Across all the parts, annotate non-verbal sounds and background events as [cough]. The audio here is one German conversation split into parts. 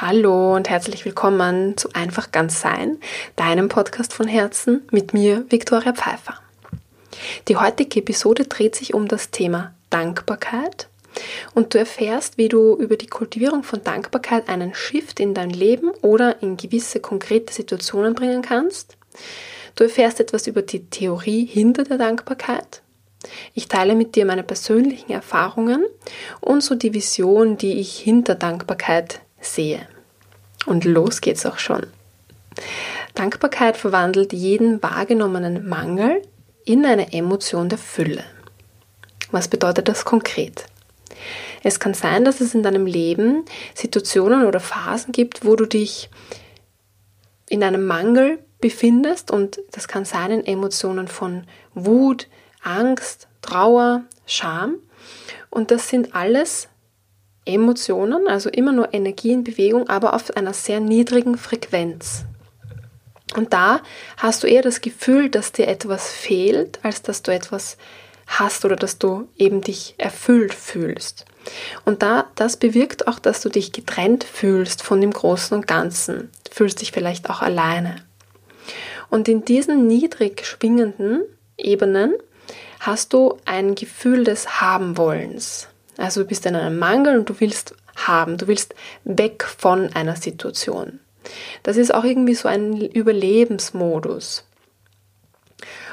Hallo und herzlich willkommen zu Einfach ganz sein, deinem Podcast von Herzen mit mir, Viktoria Pfeiffer. Die heutige Episode dreht sich um das Thema Dankbarkeit und du erfährst, wie du über die Kultivierung von Dankbarkeit einen Shift in dein Leben oder in gewisse konkrete Situationen bringen kannst. Du erfährst etwas über die Theorie hinter der Dankbarkeit. Ich teile mit dir meine persönlichen Erfahrungen und so die Vision, die ich hinter Dankbarkeit sehe. Und los geht's auch schon. Dankbarkeit verwandelt jeden wahrgenommenen Mangel in eine Emotion der Fülle. Was bedeutet das konkret? Es kann sein, dass es in deinem Leben Situationen oder Phasen gibt, wo du dich in einem Mangel befindest und das kann sein in Emotionen von Wut, Angst, Trauer, Scham und das sind alles Emotionen, also immer nur Energie in Bewegung, aber auf einer sehr niedrigen Frequenz. Und da hast du eher das Gefühl, dass dir etwas fehlt, als dass du etwas hast oder dass du eben dich erfüllt fühlst. Und da, das bewirkt auch, dass du dich getrennt fühlst von dem Großen und Ganzen. Du fühlst dich vielleicht auch alleine. Und in diesen niedrig schwingenden Ebenen hast du ein Gefühl des Habenwollens. Also du bist in einem Mangel und du willst haben, du willst weg von einer Situation. Das ist auch irgendwie so ein Überlebensmodus.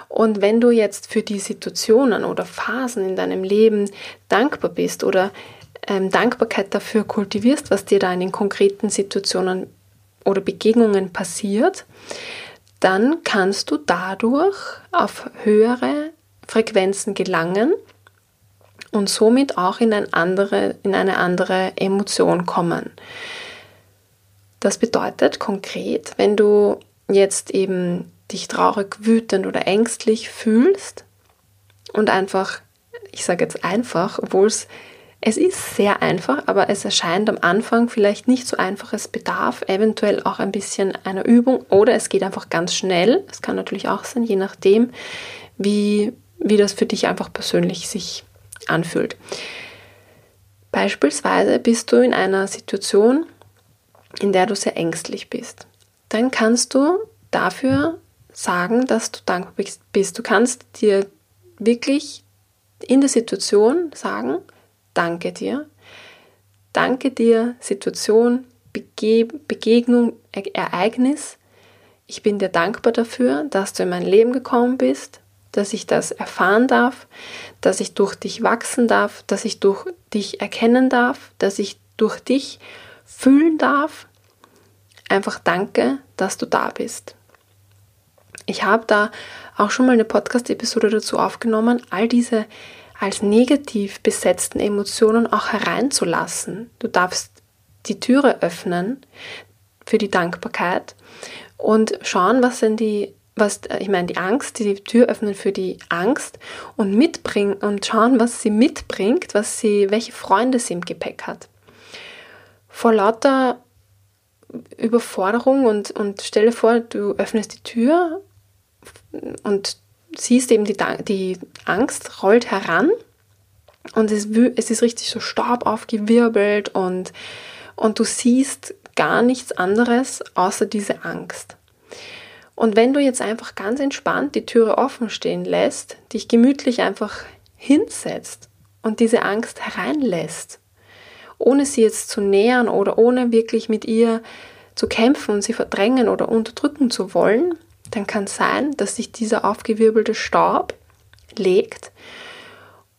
Und wenn du jetzt für die Situationen oder Phasen in deinem Leben dankbar bist oder ähm, Dankbarkeit dafür kultivierst, was dir da in den konkreten Situationen oder Begegnungen passiert, dann kannst du dadurch auf höhere Frequenzen gelangen und somit auch in, ein andere, in eine andere Emotion kommen. Das bedeutet konkret, wenn du jetzt eben dich traurig, wütend oder ängstlich fühlst und einfach, ich sage jetzt einfach, obwohl es es ist sehr einfach, aber es erscheint am Anfang vielleicht nicht so einfach. Es bedarf eventuell auch ein bisschen einer Übung oder es geht einfach ganz schnell. Es kann natürlich auch sein, je nachdem, wie, wie das für dich einfach persönlich sich anfühlt. Beispielsweise bist du in einer Situation, in der du sehr ängstlich bist. Dann kannst du dafür sagen, dass du dankbar bist. Du kannst dir wirklich in der Situation sagen, danke dir. Danke dir, Situation, Bege Begegnung, e Ereignis. Ich bin dir dankbar dafür, dass du in mein Leben gekommen bist dass ich das erfahren darf, dass ich durch dich wachsen darf, dass ich durch dich erkennen darf, dass ich durch dich fühlen darf. Einfach danke, dass du da bist. Ich habe da auch schon mal eine Podcast-Episode dazu aufgenommen, all diese als negativ besetzten Emotionen auch hereinzulassen. Du darfst die Türe öffnen für die Dankbarkeit und schauen, was sind die was, äh, ich meine, die Angst, die Tür öffnen für die Angst und mitbringen und schauen, was sie mitbringt, was sie, welche Freunde sie im Gepäck hat. Vor lauter Überforderung und, und stelle vor, du öffnest die Tür und siehst eben die, die Angst rollt heran und es, es ist richtig so Staub aufgewirbelt und, und du siehst gar nichts anderes außer diese Angst. Und wenn du jetzt einfach ganz entspannt die Türe offen stehen lässt, dich gemütlich einfach hinsetzt und diese Angst hereinlässt, ohne sie jetzt zu nähern oder ohne wirklich mit ihr zu kämpfen und sie verdrängen oder unterdrücken zu wollen, dann kann es sein, dass sich dieser aufgewirbelte Staub legt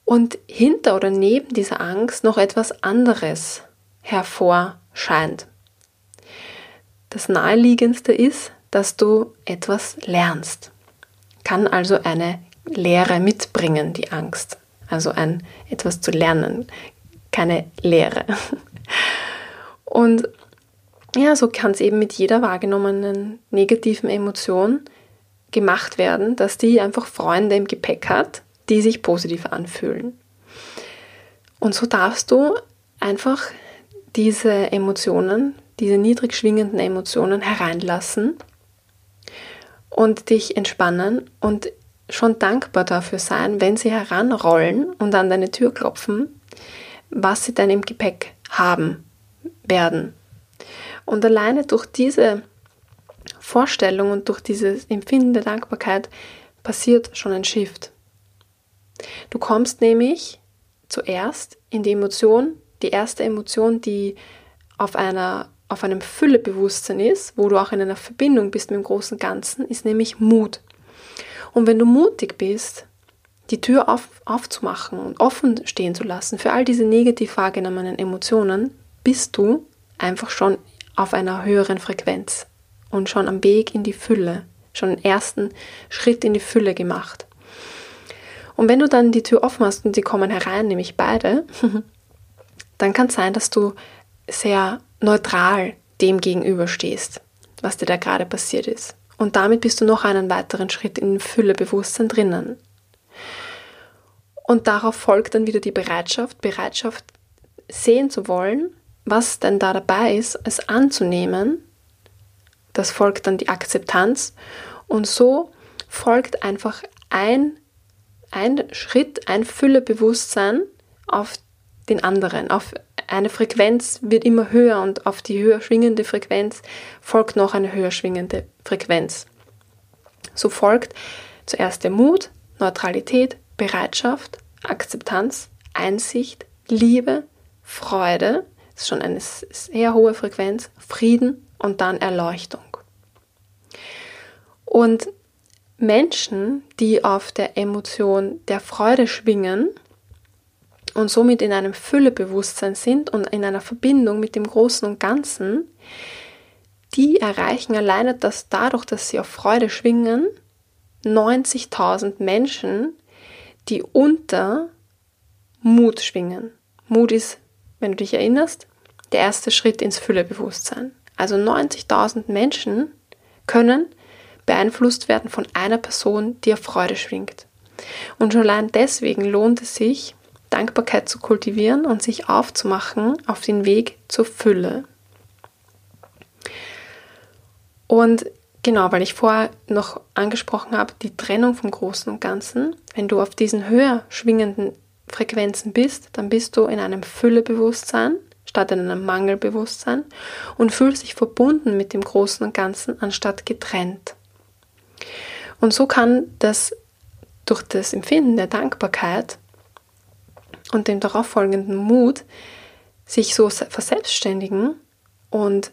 und hinter oder neben dieser Angst noch etwas anderes hervorscheint. Das naheliegendste ist, dass du etwas lernst. Kann also eine Lehre mitbringen, die Angst. Also ein etwas zu lernen, keine Lehre. [laughs] Und ja, so kann es eben mit jeder wahrgenommenen negativen Emotion gemacht werden, dass die einfach Freunde im Gepäck hat, die sich positiv anfühlen. Und so darfst du einfach diese Emotionen, diese niedrig schwingenden Emotionen hereinlassen und dich entspannen und schon dankbar dafür sein, wenn sie heranrollen und an deine Tür klopfen, was sie dann im Gepäck haben werden. Und alleine durch diese Vorstellung und durch dieses Empfinden der Dankbarkeit passiert schon ein Shift. Du kommst nämlich zuerst in die Emotion, die erste Emotion, die auf einer auf einem Füllebewusstsein ist, wo du auch in einer Verbindung bist mit dem großen Ganzen, ist nämlich Mut. Und wenn du mutig bist, die Tür auf, aufzumachen und offen stehen zu lassen für all diese negativ wahrgenommenen Emotionen, bist du einfach schon auf einer höheren Frequenz und schon am Weg in die Fülle, schon den ersten Schritt in die Fülle gemacht. Und wenn du dann die Tür offen hast und sie kommen herein, nämlich beide, [laughs] dann kann es sein, dass du sehr neutral dem gegenüberstehst, was dir da gerade passiert ist. Und damit bist du noch einen weiteren Schritt in Füllebewusstsein drinnen. Und darauf folgt dann wieder die Bereitschaft, Bereitschaft sehen zu wollen, was denn da dabei ist, es anzunehmen. Das folgt dann die Akzeptanz. Und so folgt einfach ein, ein Schritt, ein Füllebewusstsein auf den anderen, auf eine Frequenz wird immer höher und auf die höher schwingende Frequenz folgt noch eine höher schwingende Frequenz. So folgt zuerst der Mut, Neutralität, Bereitschaft, Akzeptanz, Einsicht, Liebe, Freude, das ist schon eine sehr hohe Frequenz, Frieden und dann Erleuchtung. Und Menschen, die auf der Emotion der Freude schwingen, und somit in einem Füllebewusstsein sind und in einer Verbindung mit dem Großen und Ganzen, die erreichen alleine dass dadurch, dass sie auf Freude schwingen, 90.000 Menschen, die unter Mut schwingen. Mut ist, wenn du dich erinnerst, der erste Schritt ins Füllebewusstsein. Also 90.000 Menschen können beeinflusst werden von einer Person, die auf Freude schwingt. Und schon allein deswegen lohnt es sich, Dankbarkeit zu kultivieren und sich aufzumachen auf den Weg zur Fülle. Und genau, weil ich vorher noch angesprochen habe, die Trennung vom Großen und Ganzen, wenn du auf diesen höher schwingenden Frequenzen bist, dann bist du in einem Füllebewusstsein statt in einem Mangelbewusstsein und fühlst dich verbunden mit dem Großen und Ganzen anstatt getrennt. Und so kann das durch das Empfinden der Dankbarkeit und dem darauffolgenden Mut sich so verselbstständigen und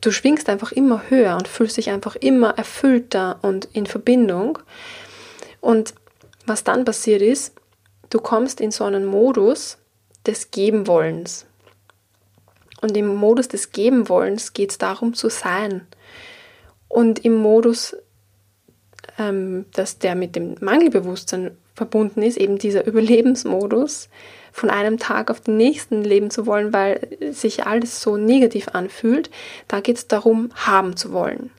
du schwingst einfach immer höher und fühlst dich einfach immer erfüllter und in Verbindung. Und was dann passiert ist, du kommst in so einen Modus des Gebenwollens. Und im Modus des Gebenwollens geht es darum zu sein. Und im Modus, ähm, dass der mit dem Mangelbewusstsein verbunden ist, eben dieser [laughs] Überlebensmodus, von einem Tag auf den nächsten leben zu wollen, weil sich alles so negativ anfühlt, da geht es darum, haben zu wollen.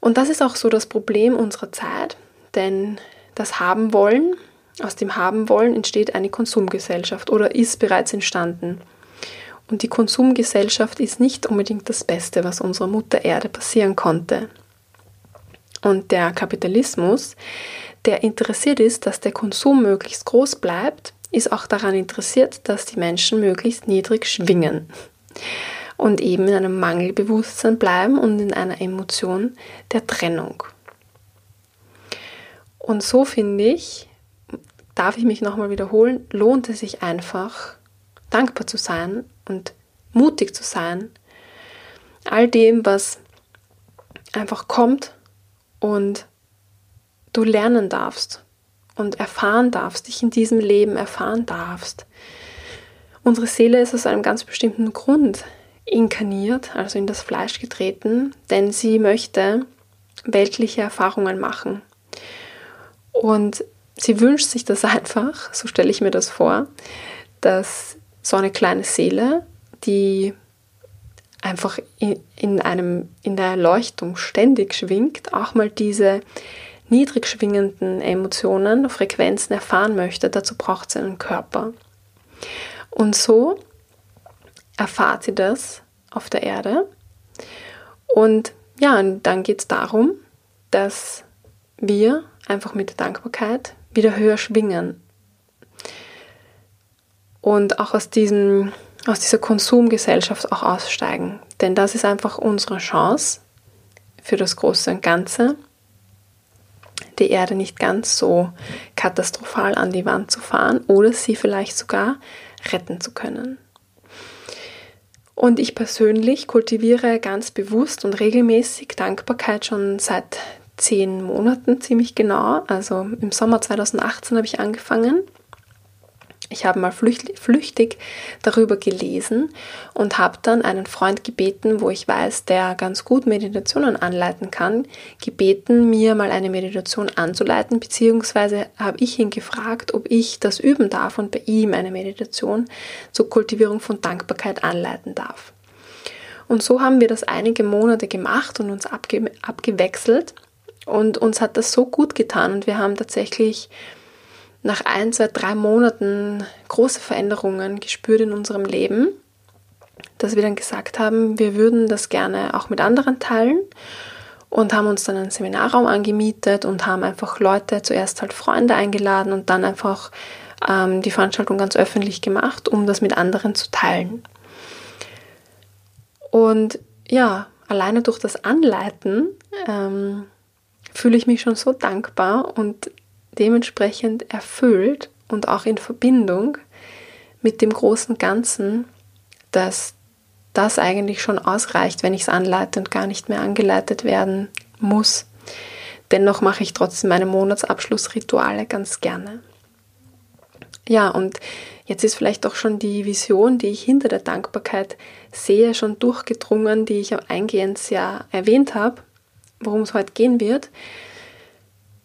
Und das ist auch so das Problem unserer Zeit, denn das Haben wollen, aus dem Haben wollen entsteht eine Konsumgesellschaft oder ist bereits entstanden. Und die Konsumgesellschaft ist nicht unbedingt das Beste, was unserer Mutter Erde passieren konnte. Und der Kapitalismus der interessiert ist, dass der Konsum möglichst groß bleibt, ist auch daran interessiert, dass die Menschen möglichst niedrig schwingen und eben in einem Mangelbewusstsein bleiben und in einer Emotion der Trennung. Und so finde ich, darf ich mich nochmal wiederholen, lohnt es sich einfach, dankbar zu sein und mutig zu sein, all dem, was einfach kommt und du lernen darfst und erfahren darfst, dich in diesem Leben erfahren darfst. Unsere Seele ist aus einem ganz bestimmten Grund inkarniert, also in das Fleisch getreten, denn sie möchte weltliche Erfahrungen machen. Und sie wünscht sich das [laughs] einfach, so stelle ich mir das vor, dass so eine kleine Seele, die einfach in, in, einem, in der Erleuchtung ständig schwingt, auch mal diese niedrig schwingenden Emotionen, Frequenzen erfahren möchte, dazu braucht sie einen Körper. Und so erfahrt sie das auf der Erde. Und ja, und dann geht es darum, dass wir einfach mit der Dankbarkeit wieder höher schwingen. Und auch aus diesem, aus dieser Konsumgesellschaft auch aussteigen. Denn das ist einfach unsere Chance für das Große und Ganze, die Erde nicht ganz so katastrophal an die Wand zu fahren oder sie vielleicht sogar retten zu können. Und ich persönlich kultiviere ganz bewusst und regelmäßig Dankbarkeit schon seit zehn Monaten ziemlich genau. Also im Sommer 2018 habe ich angefangen ich habe mal flüchtig darüber gelesen und habe dann einen Freund gebeten, wo ich weiß, der ganz gut Meditationen anleiten kann, gebeten, mir mal eine Meditation anzuleiten, beziehungsweise habe ich ihn gefragt, ob ich das üben darf und bei ihm eine Meditation zur Kultivierung von Dankbarkeit anleiten darf. Und so haben wir das einige Monate gemacht und uns abge abgewechselt und uns hat das so gut getan und wir haben tatsächlich nach ein, zwei, drei Monaten große Veränderungen gespürt in unserem Leben, dass wir dann gesagt haben, wir würden das gerne auch mit anderen teilen und haben uns dann einen Seminarraum angemietet und haben einfach Leute, zuerst halt Freunde eingeladen und dann einfach ähm, die Veranstaltung ganz öffentlich gemacht, um das mit anderen zu teilen. Und ja, alleine durch das Anleiten ähm, fühle ich mich schon so dankbar und dementsprechend erfüllt und auch in Verbindung mit dem großen Ganzen, dass das eigentlich schon ausreicht, wenn ich es anleite und gar nicht mehr angeleitet werden muss. Dennoch mache ich trotzdem meine Monatsabschlussrituale ganz gerne. Ja, und jetzt ist vielleicht auch schon die Vision, die ich hinter der Dankbarkeit sehe, schon durchgedrungen, die ich am Eingehensjahr erwähnt habe, worum es heute gehen wird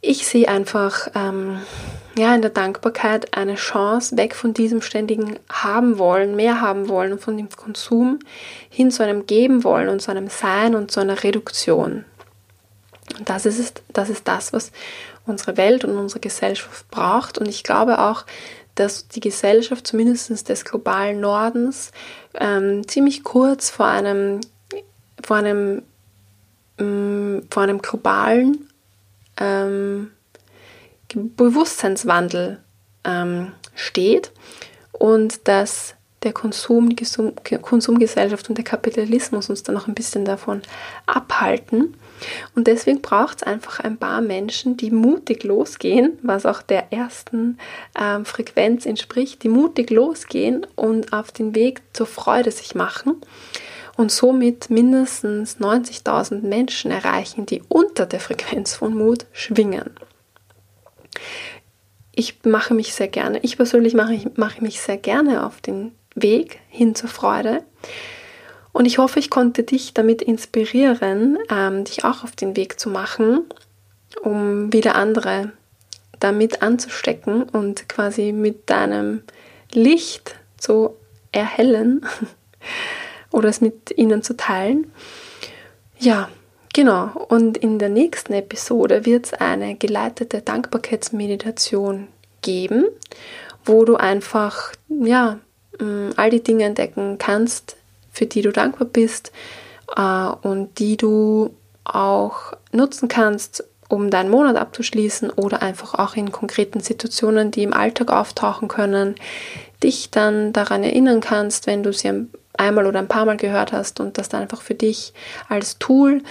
ich sehe einfach ähm, ja, in der Dankbarkeit eine Chance, weg von diesem ständigen haben wollen, mehr haben wollen und von dem Konsum hin zu einem Geben wollen und zu einem Sein und zu einer Reduktion. Und das ist, das ist das, was unsere Welt und unsere Gesellschaft braucht. Und ich glaube auch, dass die Gesellschaft zumindest des globalen Nordens ähm, ziemlich kurz vor einem, vor einem, ähm, vor einem globalen ähm, Bewusstseinswandel ähm, steht und dass der Konsum, die Konsumgesellschaft und der Kapitalismus uns dann noch ein bisschen davon abhalten. Und deswegen braucht es einfach ein paar Menschen, die mutig losgehen, was auch der ersten ähm, Frequenz entspricht, die mutig losgehen und auf den Weg zur Freude sich machen und somit mindestens 90.000 Menschen erreichen, die unter der Frequenz von Mut schwingen. Ich mache mich sehr gerne, ich persönlich mache, mache mich sehr gerne auf den Weg hin zur Freude. Und ich hoffe, ich konnte dich damit inspirieren, ähm, dich auch auf den Weg zu machen, um wieder andere damit anzustecken und quasi mit deinem Licht zu erhellen [laughs] oder es mit ihnen zu teilen. Ja, genau. Und in der nächsten Episode wird es eine geleitete Dankbarkeitsmeditation geben, wo du einfach, ja, mm, all die Dinge entdecken kannst, für die du dankbar bist äh, und die du auch nutzen kannst, um deinen Monat abzuschließen oder einfach auch in konkreten Situationen, die im Alltag auftauchen können, dich dann daran erinnern kannst, wenn du sie einmal oder ein paar Mal gehört hast und das dann einfach für dich als Tool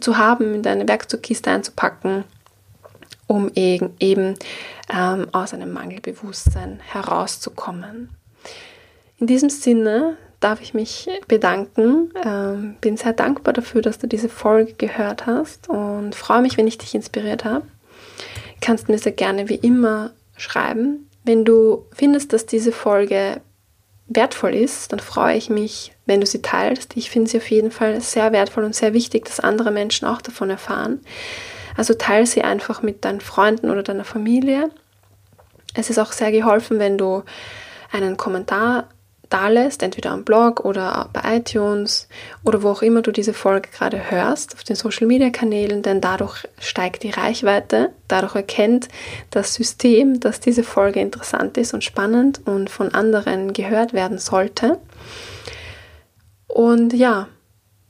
zu haben, in deine Werkzeugkiste einzupacken, um eben, ähm, aus einem Mangelbewusstsein herauszukommen. In diesem Sinne darf ich mich bedanken. Ähm, bin sehr dankbar dafür, dass du diese Folge gehört hast und freue mich, wenn ich dich inspiriert habe. Kannst mir sehr gerne wie immer schreiben. Wenn du findest, dass diese Folge wertvoll ist, dann freue ich mich, wenn du sie teilst. Ich finde sie auf jeden Fall sehr wertvoll und sehr wichtig, dass andere Menschen auch davon erfahren. Also teile sie einfach mit deinen Freunden oder deiner Familie. Es ist auch sehr geholfen, wenn du einen Kommentar da lässt, entweder am Blog oder bei iTunes oder wo auch immer du diese Folge gerade hörst, auf den Social Media Kanälen, denn dadurch steigt die Reichweite, dadurch erkennt das System, dass diese Folge interessant ist und spannend und von anderen gehört werden sollte. Und ja,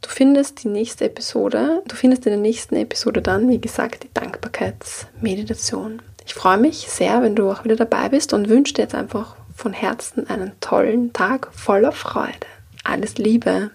du findest die nächste Episode, du findest in der nächsten Episode dann, wie gesagt, die Dankbarkeitsmeditation. Ich freue mich sehr, wenn du auch wieder dabei bist und wünsche dir jetzt einfach von Herzen einen tollen Tag voller Freude. Alles Liebe!